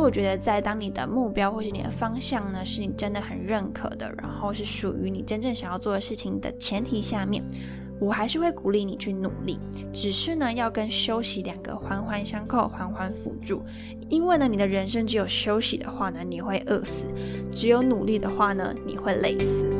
我觉得，在当你的目标或是你的方向呢，是你真的很认可的，然后是属于你真正想要做的事情的前提下面，我还是会鼓励你去努力。只是呢，要跟休息两个环环相扣，环环辅助。因为呢，你的人生只有休息的话呢，你会饿死；只有努力的话呢，你会累死。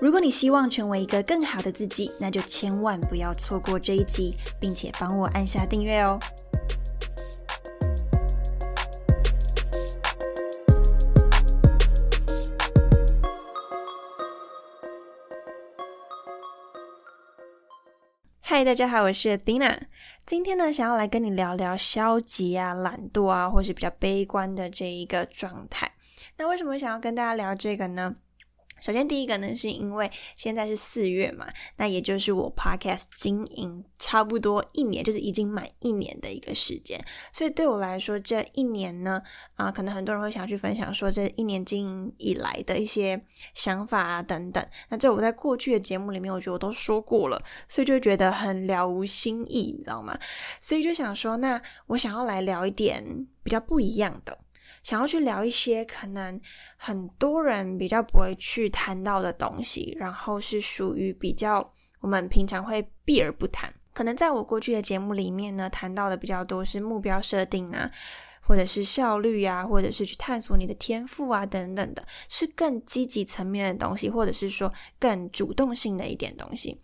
如果你希望成为一个更好的自己，那就千万不要错过这一集，并且帮我按下订阅哦。嗨，大家好，我是 Dina。今天呢，想要来跟你聊聊消极啊、懒惰啊，或是比较悲观的这一个状态。那为什么想要跟大家聊这个呢？首先，第一个呢，是因为现在是四月嘛，那也就是我 podcast 经营差不多一年，就是已经满一年的一个时间。所以对我来说，这一年呢，啊，可能很多人会想要去分享说，这一年经营以来的一些想法啊等等。那这我在过去的节目里面，我觉得我都说过了，所以就觉得很了无新意，你知道吗？所以就想说，那我想要来聊一点比较不一样的。想要去聊一些可能很多人比较不会去谈到的东西，然后是属于比较我们平常会避而不谈。可能在我过去的节目里面呢，谈到的比较多是目标设定啊，或者是效率啊，或者是去探索你的天赋啊等等的，是更积极层面的东西，或者是说更主动性的一点东西。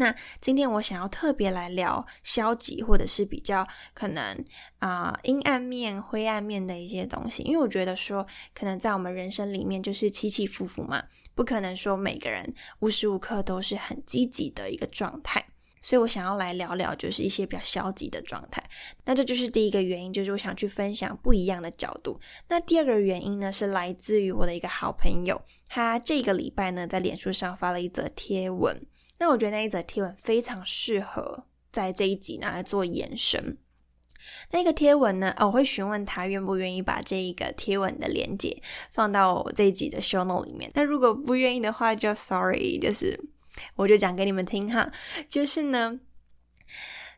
那今天我想要特别来聊消极，或者是比较可能啊阴暗面、灰暗面的一些东西，因为我觉得说，可能在我们人生里面就是起起伏伏嘛，不可能说每个人无时无刻都是很积极的一个状态，所以我想要来聊聊就是一些比较消极的状态。那这就是第一个原因，就是我想去分享不一样的角度。那第二个原因呢，是来自于我的一个好朋友，他这个礼拜呢在脸书上发了一则贴文。那我觉得那一则贴文非常适合在这一集拿来做延伸。那个贴文呢，我会询问他愿不愿意把这一个贴文的连接放到这一集的 show note 里面。那如果不愿意的话，就 sorry，就是我就讲给你们听哈。就是呢，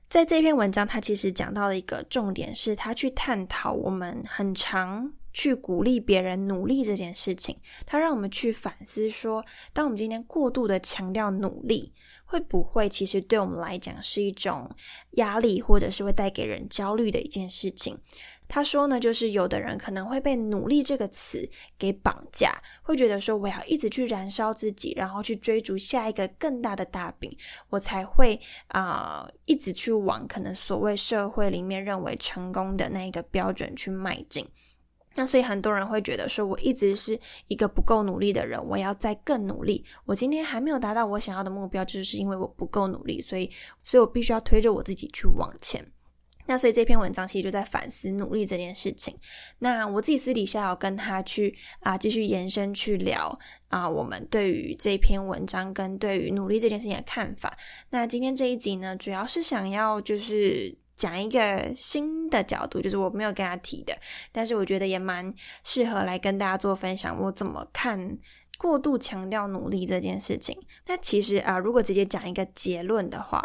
在这篇文章，他其实讲到了一个重点，是他去探讨我们很长。去鼓励别人努力这件事情，它让我们去反思说，当我们今天过度的强调努力，会不会其实对我们来讲是一种压力，或者是会带给人焦虑的一件事情？他说呢，就是有的人可能会被“努力”这个词给绑架，会觉得说我要一直去燃烧自己，然后去追逐下一个更大的大饼，我才会啊一直去往可能所谓社会里面认为成功的那一个标准去迈进。那所以很多人会觉得说，我一直是一个不够努力的人，我要再更努力。我今天还没有达到我想要的目标，就是因为我不够努力，所以，所以我必须要推着我自己去往前。那所以这篇文章其实就在反思努力这件事情。那我自己私底下要跟他去啊继续延伸去聊啊，我们对于这篇文章跟对于努力这件事情的看法。那今天这一集呢，主要是想要就是。讲一个新的角度，就是我没有跟他提的，但是我觉得也蛮适合来跟大家做分享。我怎么看过度强调努力这件事情？那其实啊，如果直接讲一个结论的话，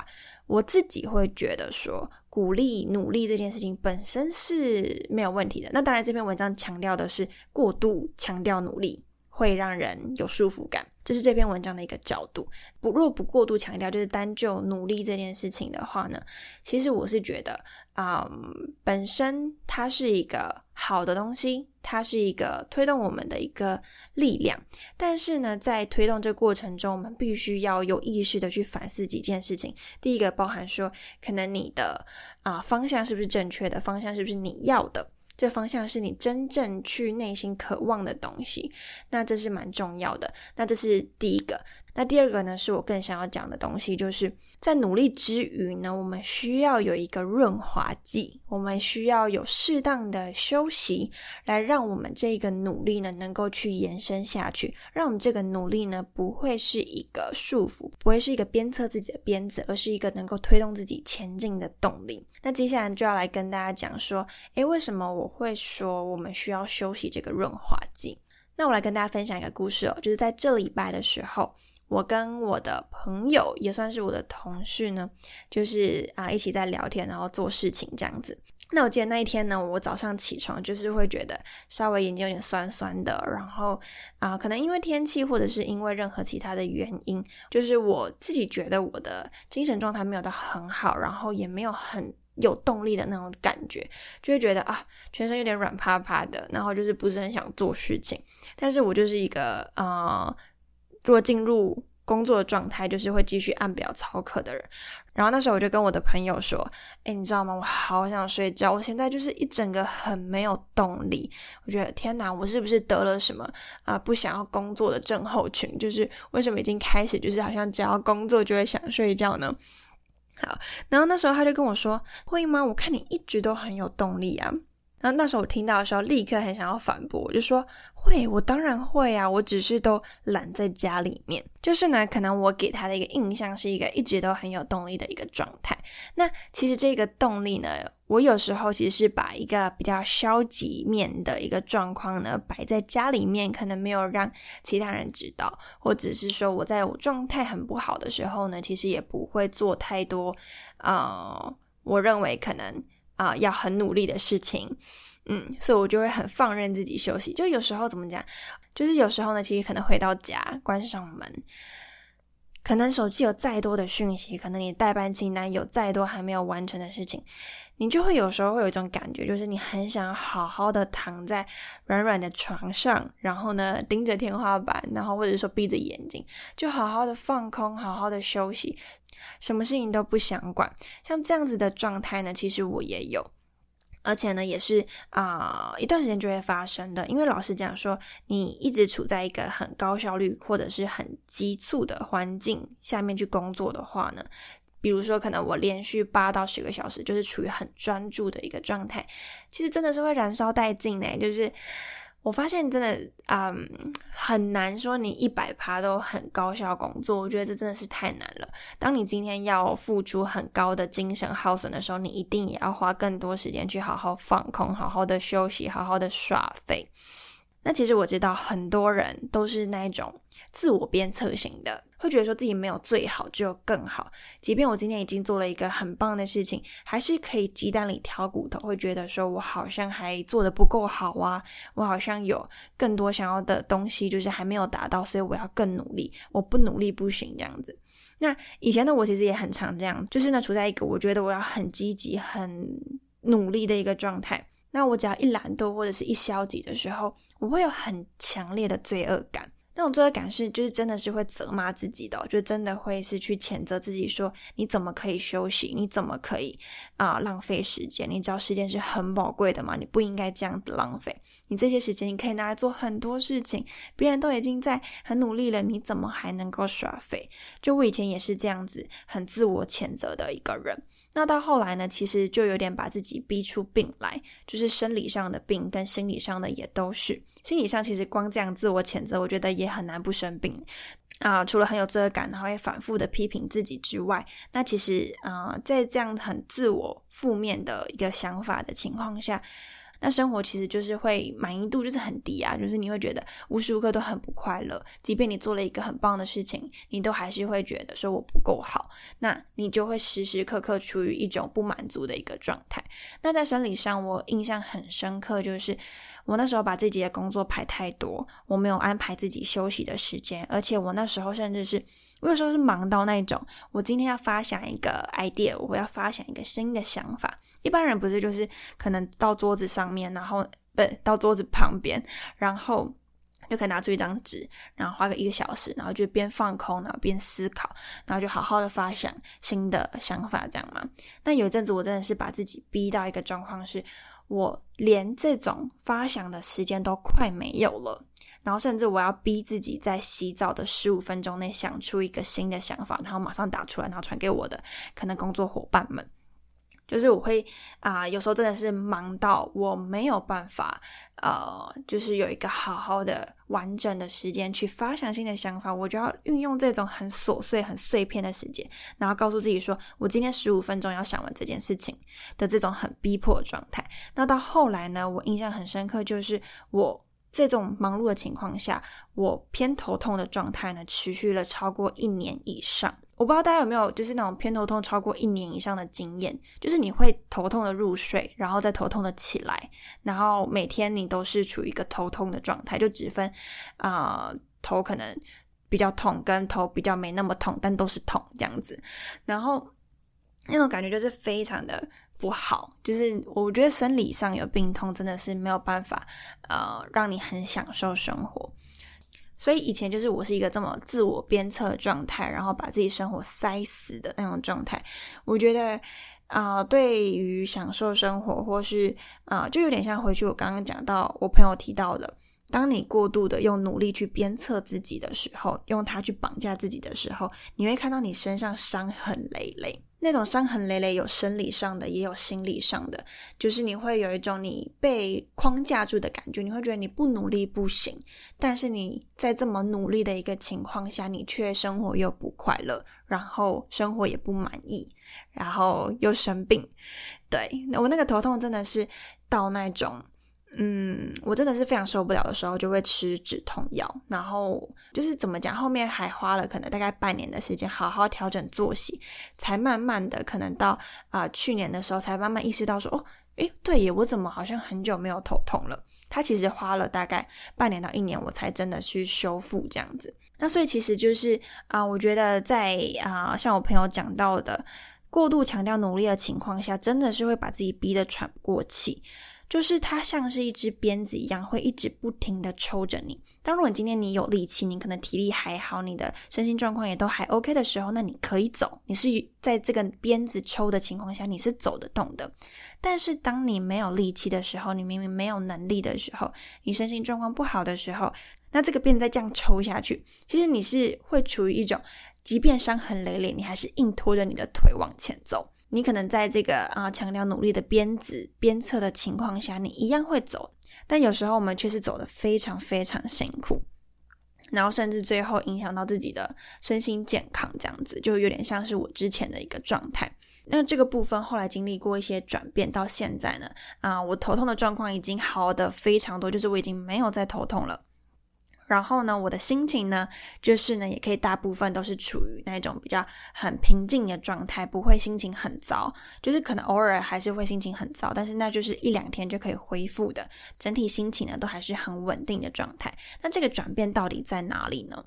我自己会觉得说，鼓励努力这件事情本身是没有问题的。那当然，这篇文章强调的是过度强调努力。会让人有束缚感，这是这篇文章的一个角度。不若不过度强调，就是单就努力这件事情的话呢，其实我是觉得，啊，本身它是一个好的东西，它是一个推动我们的一个力量。但是呢，在推动这过程中，我们必须要有意识的去反思几件事情。第一个包含说，可能你的啊方向是不是正确的，方向是不是你要的。这方向是你真正去内心渴望的东西，那这是蛮重要的。那这是第一个。那第二个呢，是我更想要讲的东西，就是在努力之余呢，我们需要有一个润滑剂，我们需要有适当的休息，来让我们这个努力呢能够去延伸下去，让我们这个努力呢不会是一个束缚，不会是一个鞭策自己的鞭子，而是一个能够推动自己前进的动力。那接下来就要来跟大家讲说，诶，为什么我会说我们需要休息这个润滑剂？那我来跟大家分享一个故事哦，就是在这礼拜的时候。我跟我的朋友也算是我的同事呢，就是啊一起在聊天，然后做事情这样子。那我记得那一天呢，我早上起床就是会觉得稍微眼睛有点酸酸的，然后啊可能因为天气或者是因为任何其他的原因，就是我自己觉得我的精神状态没有到很好，然后也没有很有动力的那种感觉，就会觉得啊全身有点软趴趴的，然后就是不是很想做事情。但是我就是一个啊。如果进入工作的状态，就是会继续按表操课的人。然后那时候我就跟我的朋友说：“哎，你知道吗？我好想睡觉，我现在就是一整个很没有动力。我觉得天哪，我是不是得了什么啊不想要工作的症候群？就是为什么已经开始，就是好像只要工作就会想睡觉呢？”好，然后那时候他就跟我说：“会吗？我看你一直都很有动力啊。”那那时候我听到的时候，立刻很想要反驳，我就说会，我当然会啊，我只是都懒在家里面。就是呢，可能我给他的一个印象是一个一直都很有动力的一个状态。那其实这个动力呢，我有时候其实是把一个比较消极面的一个状况呢摆在家里面，可能没有让其他人知道，或者是说我在我状态很不好的时候呢，其实也不会做太多啊，我认为可能。啊，要很努力的事情，嗯，所以我就会很放任自己休息。就有时候怎么讲，就是有时候呢，其实可能回到家，关上门，可能手机有再多的讯息，可能你代办清单有再多还没有完成的事情，你就会有时候会有一种感觉，就是你很想好好的躺在软软的床上，然后呢盯着天花板，然后或者说闭着眼睛，就好好的放空，好好的休息。什么事情都不想管，像这样子的状态呢？其实我也有，而且呢，也是啊，一段时间就会发生的。因为老师讲说，你一直处在一个很高效率或者是很急促的环境下面去工作的话呢，比如说可能我连续八到十个小时就是处于很专注的一个状态，其实真的是会燃烧殆尽呢，就是。我发现真的，嗯，很难说你一百趴都很高效工作。我觉得这真的是太难了。当你今天要付出很高的精神耗损的时候，你一定也要花更多时间去好好放空、好好的休息、好好的耍废。那其实我知道很多人都是那一种。自我鞭策型的，会觉得说自己没有最好，只有更好。即便我今天已经做了一个很棒的事情，还是可以鸡蛋里挑骨头，会觉得说我好像还做的不够好啊，我好像有更多想要的东西，就是还没有达到，所以我要更努力，我不努力不行这样子。那以前的我其实也很常这样，就是呢处在一个我觉得我要很积极、很努力的一个状态。那我只要一懒惰或者是一消极的时候，我会有很强烈的罪恶感。那种罪恶感是，就是真的是会责骂自己的，就真的会是去谴责自己，说你怎么可以休息？你怎么可以啊浪费时间？你知道时间是很宝贵的嘛？你不应该这样子浪费。你这些时间你可以拿来做很多事情，别人都已经在很努力了，你怎么还能够耍废？就我以前也是这样子，很自我谴责的一个人。那到后来呢，其实就有点把自己逼出病来，就是生理上的病跟心理上的也都是。心理上其实光这样自我谴责，我觉得也很难不生病啊。除了很有罪恶感，然后也反复的批评自己之外，那其实啊，在这样很自我负面的一个想法的情况下。那生活其实就是会满意度就是很低啊，就是你会觉得无时无刻都很不快乐，即便你做了一个很棒的事情，你都还是会觉得说我不够好，那你就会时时刻刻处于一种不满足的一个状态。那在生理上，我印象很深刻，就是我那时候把自己的工作排太多，我没有安排自己休息的时间，而且我那时候甚至是，我有时候是忙到那种，我今天要发想一个 idea，我要发想一个新的想法。一般人不是就是可能到桌子上面，然后不到桌子旁边，然后就可以拿出一张纸，然后花个一个小时，然后就边放空，然后边思考，然后就好好的发想新的想法，这样嘛。那有一阵子我真的是把自己逼到一个状况，是我连这种发想的时间都快没有了。然后甚至我要逼自己在洗澡的十五分钟内想出一个新的想法，然后马上打出来，然后传给我的可能工作伙伴们。就是我会啊，有时候真的是忙到我没有办法，呃，就是有一个好好的完整的时间去发想新的想法，我就要运用这种很琐碎、很碎片的时间，然后告诉自己说，我今天十五分钟要想完这件事情的这种很逼迫的状态。那到后来呢，我印象很深刻，就是我。这种忙碌的情况下，我偏头痛的状态呢，持续了超过一年以上。我不知道大家有没有就是那种偏头痛超过一年以上的经验，就是你会头痛的入睡，然后再头痛的起来，然后每天你都是处于一个头痛的状态，就只分啊头可能比较痛，跟头比较没那么痛，但都是痛这样子，然后那种感觉就是非常的。不好，就是我觉得生理上有病痛真的是没有办法，呃，让你很享受生活。所以以前就是我是一个这么自我鞭策状态，然后把自己生活塞死的那种状态。我觉得啊，对于享受生活，或是啊，就有点像回去我刚刚讲到我朋友提到的，当你过度的用努力去鞭策自己的时候，用它去绑架自己的时候，你会看到你身上伤痕累累。那种伤痕累累，有生理上的，也有心理上的，就是你会有一种你被框架住的感觉，你会觉得你不努力不行，但是你在这么努力的一个情况下，你却生活又不快乐，然后生活也不满意，然后又生病，对我那个头痛真的是到那种。嗯，我真的是非常受不了的时候，就会吃止痛药。然后就是怎么讲，后面还花了可能大概半年的时间，好好调整作息，才慢慢的可能到啊去年的时候，才慢慢意识到说，哦，诶，对耶，我怎么好像很久没有头痛了？它其实花了大概半年到一年，我才真的去修复这样子。那所以其实就是啊，我觉得在啊，像我朋友讲到的，过度强调努力的情况下，真的是会把自己逼得喘不过气。就是它像是一支鞭子一样，会一直不停的抽着你。当如果今天你有力气，你可能体力还好，你的身心状况也都还 OK 的时候，那你可以走。你是在这个鞭子抽的情况下，你是走得动的。但是当你没有力气的时候，你明明没有能力的时候，你身心状况不好的时候，那这个鞭子再这样抽下去，其实你是会处于一种，即便伤痕累累，你还是硬拖着你的腿往前走。你可能在这个啊强调努力的鞭子鞭策的情况下，你一样会走，但有时候我们却是走的非常非常辛苦，然后甚至最后影响到自己的身心健康，这样子就有点像是我之前的一个状态。那这个部分后来经历过一些转变，到现在呢，啊，我头痛的状况已经好的非常多，就是我已经没有再头痛了。然后呢，我的心情呢，就是呢，也可以大部分都是处于那种比较很平静的状态，不会心情很糟，就是可能偶尔还是会心情很糟，但是那就是一两天就可以恢复的，整体心情呢都还是很稳定的状态。那这个转变到底在哪里呢？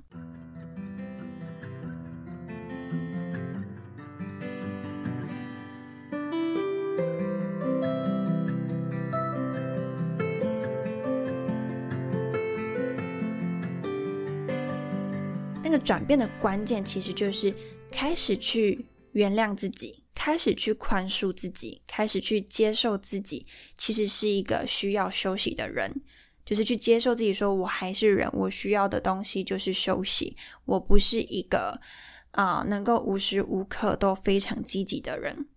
那个转变的关键，其实就是开始去原谅自己，开始去宽恕自己，开始去接受自己，其实是一个需要休息的人，就是去接受自己，说我还是人，我需要的东西就是休息，我不是一个啊能够无时无刻都非常积极的人。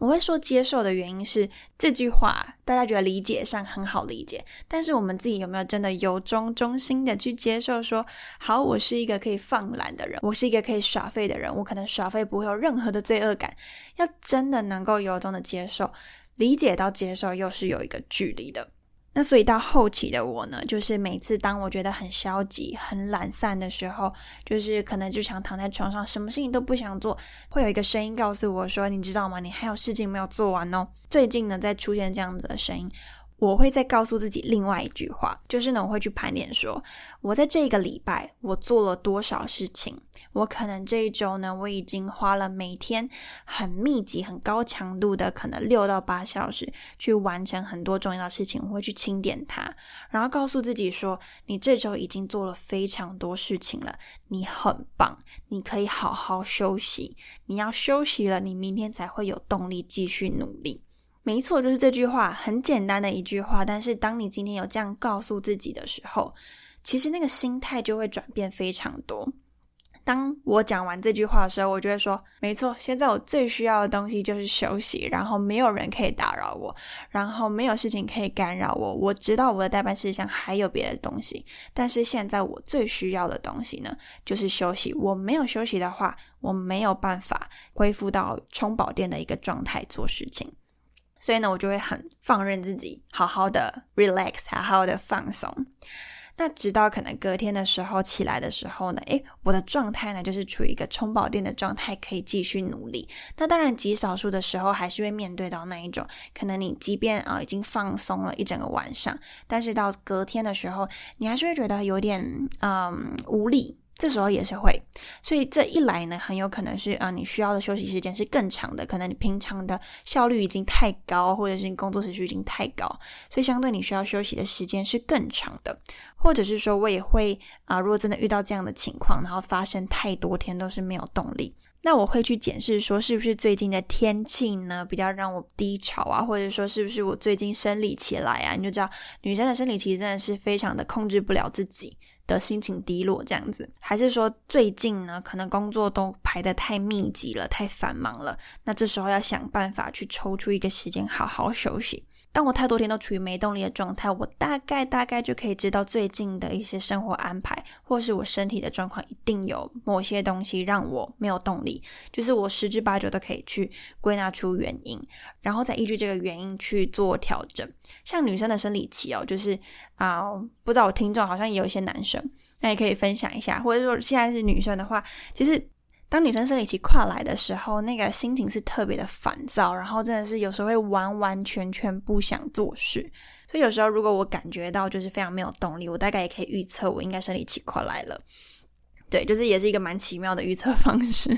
我会说接受的原因是这句话，大家觉得理解上很好理解，但是我们自己有没有真的由衷衷心的去接受？说好，我是一个可以放懒的人，我是一个可以耍废的人，我可能耍废不会有任何的罪恶感。要真的能够由衷的接受、理解到接受，又是有一个距离的。那所以到后期的我呢，就是每次当我觉得很消极、很懒散的时候，就是可能就想躺在床上，什么事情都不想做，会有一个声音告诉我说：“你知道吗？你还有事情没有做完哦。”最近呢，在出现这样子的声音，我会再告诉自己另外一句话，就是呢，我会去盘点说，我在这个礼拜我做了多少事情。我可能这一周呢，我已经花了每天很密集、很高强度的，可能六到八小时去完成很多重要的事情。我会去清点它，然后告诉自己说，你这周已经做了非常多事情了，你很棒，你可以好好休息。你要休息了，你明天才会有动力继续努力。没错，就是这句话，很简单的一句话。但是，当你今天有这样告诉自己的时候，其实那个心态就会转变非常多。当我讲完这句话的时候，我就会说：没错，现在我最需要的东西就是休息，然后没有人可以打扰我，然后没有事情可以干扰我。我知道我的代办事项还有别的东西，但是现在我最需要的东西呢，就是休息。我没有休息的话，我没有办法恢复到充饱电的一个状态做事情。所以呢，我就会很放任自己，好好的 relax，好好的放松。那直到可能隔天的时候起来的时候呢，诶，我的状态呢就是处于一个充饱电的状态，可以继续努力。那当然，极少数的时候还是会面对到那一种，可能你即便啊已经放松了一整个晚上，但是到隔天的时候，你还是会觉得有点嗯无力。这时候也是会，所以这一来呢，很有可能是啊，你需要的休息时间是更长的。可能你平常的效率已经太高，或者是你工作时序已经太高，所以相对你需要休息的时间是更长的。或者是说我也会啊，如果真的遇到这样的情况，然后发生太多天都是没有动力，那我会去检视说，是不是最近的天气呢比较让我低潮啊，或者说是不是我最近生理期来啊？你就知道女生的生理期真的是非常的控制不了自己。的心情低落这样子，还是说最近呢，可能工作都排得太密集了，太繁忙了，那这时候要想办法去抽出一个时间好好休息。当我太多天都处于没动力的状态，我大概大概就可以知道最近的一些生活安排，或是我身体的状况，一定有某些东西让我没有动力，就是我十之八九都可以去归纳出原因，然后再依据这个原因去做调整。像女生的生理期哦，就是啊，不知道我听众好像也有一些男生，那也可以分享一下，或者说现在是女生的话，其实。当女生生理期跨来的时候，那个心情是特别的烦躁，然后真的是有时候会完完全全不想做事。所以有时候如果我感觉到就是非常没有动力，我大概也可以预测我应该生理期快来了。对，就是也是一个蛮奇妙的预测方式。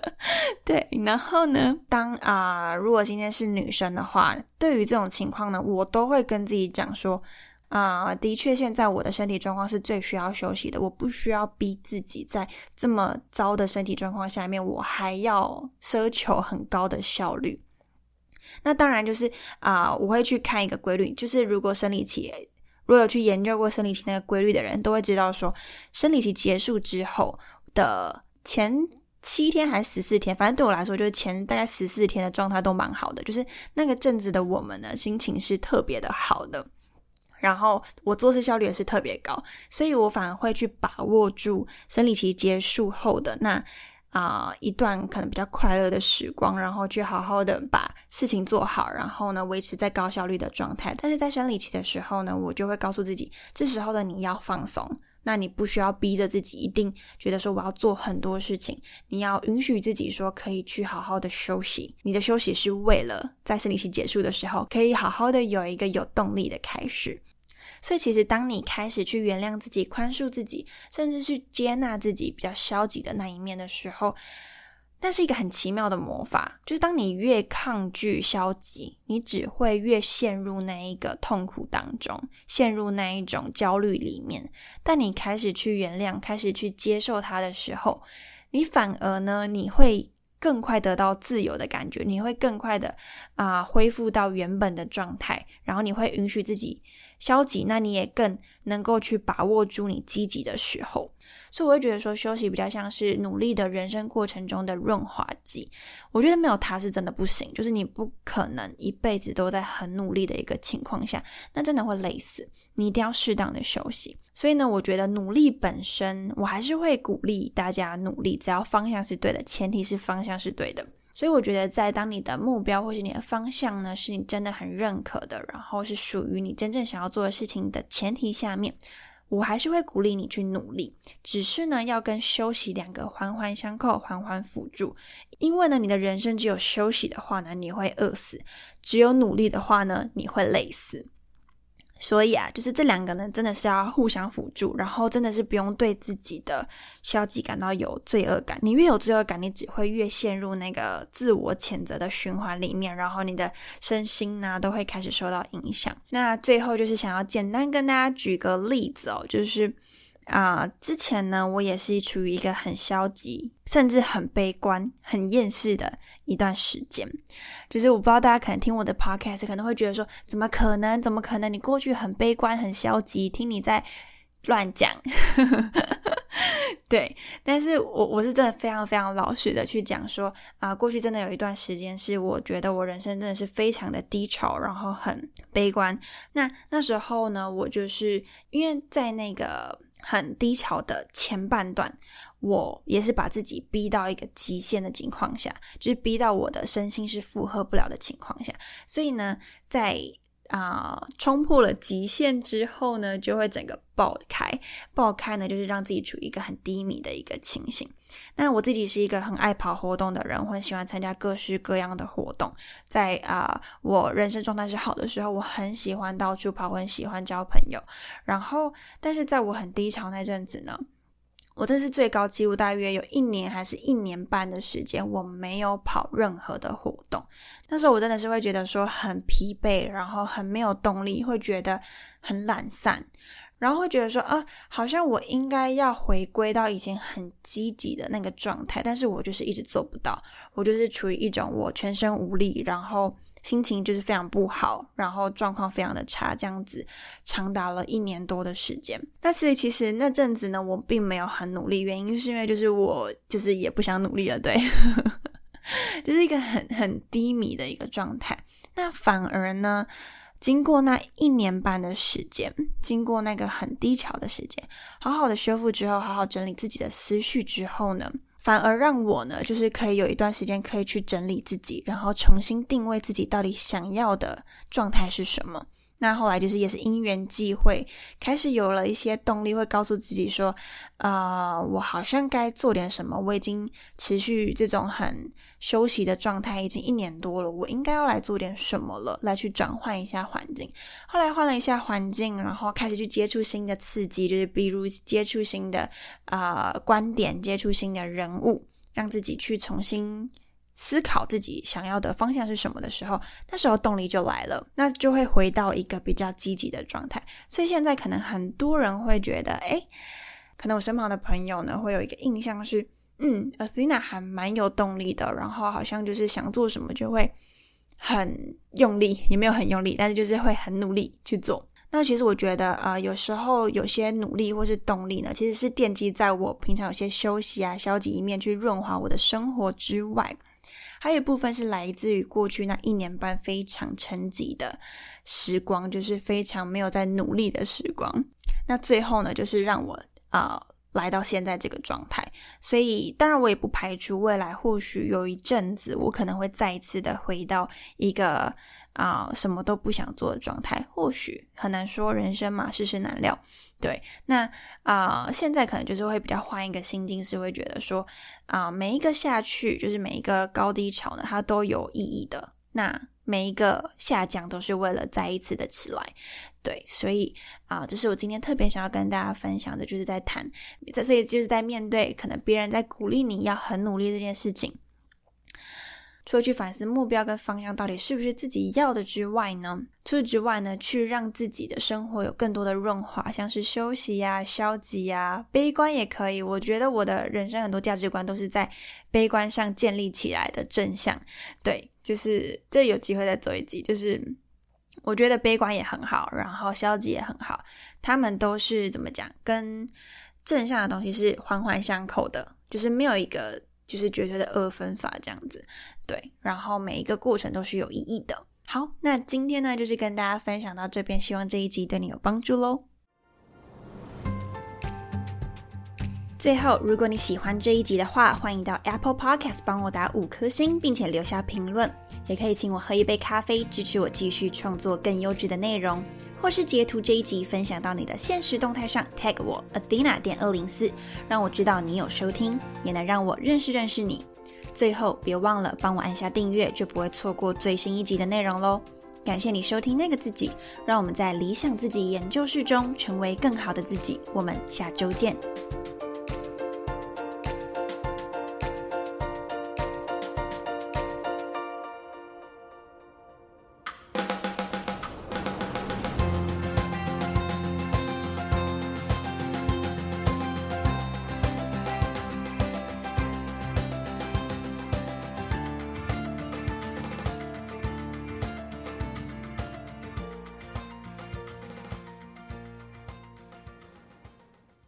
对，然后呢，当啊，如果今天是女生的话，对于这种情况呢，我都会跟自己讲说。啊，的确，现在我的身体状况是最需要休息的。我不需要逼自己在这么糟的身体状况下面，我还要奢求很高的效率。那当然就是啊，我会去看一个规律，就是如果生理期，如果有去研究过生理期那个规律的人，都会知道说，生理期结束之后的前七天还是十四天，反正对我来说，就是前大概十四天的状态都蛮好的，就是那个阵子的我们呢，心情是特别的好的。然后我做事效率也是特别高，所以我反而会去把握住生理期结束后的那啊一段可能比较快乐的时光，然后去好好的把事情做好，然后呢维持在高效率的状态。但是在生理期的时候呢，我就会告诉自己，这时候的你要放松。那你不需要逼着自己一定觉得说我要做很多事情，你要允许自己说可以去好好的休息。你的休息是为了在生理期结束的时候，可以好好的有一个有动力的开始。所以其实当你开始去原谅自己、宽恕自己，甚至去接纳自己比较消极的那一面的时候，但是一个很奇妙的魔法。就是当你越抗拒消极，你只会越陷入那一个痛苦当中，陷入那一种焦虑里面。但你开始去原谅、开始去接受它的时候，你反而呢，你会更快得到自由的感觉，你会更快的啊恢复到原本的状态，然后你会允许自己。消极，那你也更能够去把握住你积极的时候，所以我会觉得说休息比较像是努力的人生过程中的润滑剂。我觉得没有它是真的不行，就是你不可能一辈子都在很努力的一个情况下，那真的会累死。你一定要适当的休息。所以呢，我觉得努力本身，我还是会鼓励大家努力，只要方向是对的，前提是方向是对的。所以我觉得，在当你的目标或是你的方向呢，是你真的很认可的，然后是属于你真正想要做的事情的前提下面，我还是会鼓励你去努力。只是呢，要跟休息两个环环相扣，环环辅助。因为呢，你的人生只有休息的话呢，你会饿死；只有努力的话呢，你会累死。所以啊，就是这两个呢，真的是要互相辅助，然后真的是不用对自己的消极感到有罪恶感。你越有罪恶感，你只会越陷入那个自我谴责的循环里面，然后你的身心呢都会开始受到影响。那最后就是想要简单跟大家举个例子哦，就是。啊，之前呢，我也是处于一个很消极，甚至很悲观、很厌世的一段时间。就是我不知道大家可能听我的 podcast，可能会觉得说，怎么可能？怎么可能？你过去很悲观、很消极，听你在乱讲。对，但是我我是真的非常非常老实的去讲说，啊，过去真的有一段时间是我觉得我人生真的是非常的低潮，然后很悲观。那那时候呢，我就是因为在那个。很低潮的前半段，我也是把自己逼到一个极限的情况下，就是逼到我的身心是负荷不了的情况下，所以呢，在。啊，冲破了极限之后呢，就会整个爆开。爆开呢，就是让自己处于一个很低迷的一个情形。那我自己是一个很爱跑活动的人，我很喜欢参加各式各样的活动。在啊，我人生状态是好的时候，我很喜欢到处跑，我很喜欢交朋友。然后，但是在我很低潮那阵子呢。我这是最高纪录，大约有一年还是一年半的时间，我没有跑任何的活动。那时候我真的是会觉得说很疲惫，然后很没有动力，会觉得很懒散，然后会觉得说啊，好像我应该要回归到以前很积极的那个状态，但是我就是一直做不到，我就是处于一种我全身无力，然后。心情就是非常不好，然后状况非常的差，这样子长达了一年多的时间。但是其实那阵子呢，我并没有很努力，原因是因为就是我就是也不想努力了，对，就是一个很很低迷的一个状态。那反而呢，经过那一年半的时间，经过那个很低潮的时间，好好的修复之后，好好整理自己的思绪之后呢。反而让我呢，就是可以有一段时间可以去整理自己，然后重新定位自己到底想要的状态是什么。那后来就是也是因缘际会，开始有了一些动力，会告诉自己说，呃，我好像该做点什么。我已经持续这种很休息的状态已经一年多了，我应该要来做点什么了，来去转换一下环境。后来换了一下环境，然后开始去接触新的刺激，就是比如接触新的呃观点，接触新的人物，让自己去重新。思考自己想要的方向是什么的时候，那时候动力就来了，那就会回到一个比较积极的状态。所以现在可能很多人会觉得，哎，可能我身旁的朋友呢会有一个印象是，嗯，Athena 还蛮有动力的，然后好像就是想做什么就会很用力，也没有很用力，但是就是会很努力去做。那其实我觉得，呃，有时候有些努力或是动力呢，其实是奠基在我平常有些休息啊、消极一面去润滑我的生活之外。还有一部分是来自于过去那一年半非常沉寂的时光，就是非常没有在努力的时光。那最后呢，就是让我啊来到现在这个状态。所以，当然我也不排除未来或许有一阵子，我可能会再一次的回到一个啊什么都不想做的状态。或许很难说，人生嘛，世事难料。对，那啊，现在可能就是会比较换一个心境，是会觉得说，啊，每一个下去，就是每一个高低潮呢，它都有意义的。那每一个下降都是为了再一次的起来。对，所以啊，这是我今天特别想要跟大家分享的，就是在谈，在所以就是在面对可能别人在鼓励你要很努力这件事情。除了去反思目标跟方向到底是不是自己要的之外呢？除此之外呢，去让自己的生活有更多的润滑，像是休息呀、消极呀、悲观也可以。我觉得我的人生很多价值观都是在悲观上建立起来的正向。对，就是这有机会再做一集。就是我觉得悲观也很好，然后消极也很好，他们都是怎么讲？跟正向的东西是环环相扣的，就是没有一个。就是绝对的二分法这样子，对，然后每一个过程都是有意义的。好，那今天呢，就是跟大家分享到这边，希望这一集对你有帮助喽。最后，如果你喜欢这一集的话，欢迎到 Apple Podcast 帮我打五颗星，并且留下评论，也可以请我喝一杯咖啡，支持我继续创作更优质的内容。或是截图这一集分享到你的现实动态上，tag 我 Athena 点二零四，让我知道你有收听，也能让我认识认识你。最后别忘了帮我按下订阅，就不会错过最新一集的内容喽。感谢你收听那个自己，让我们在理想自己研究室中成为更好的自己。我们下周见。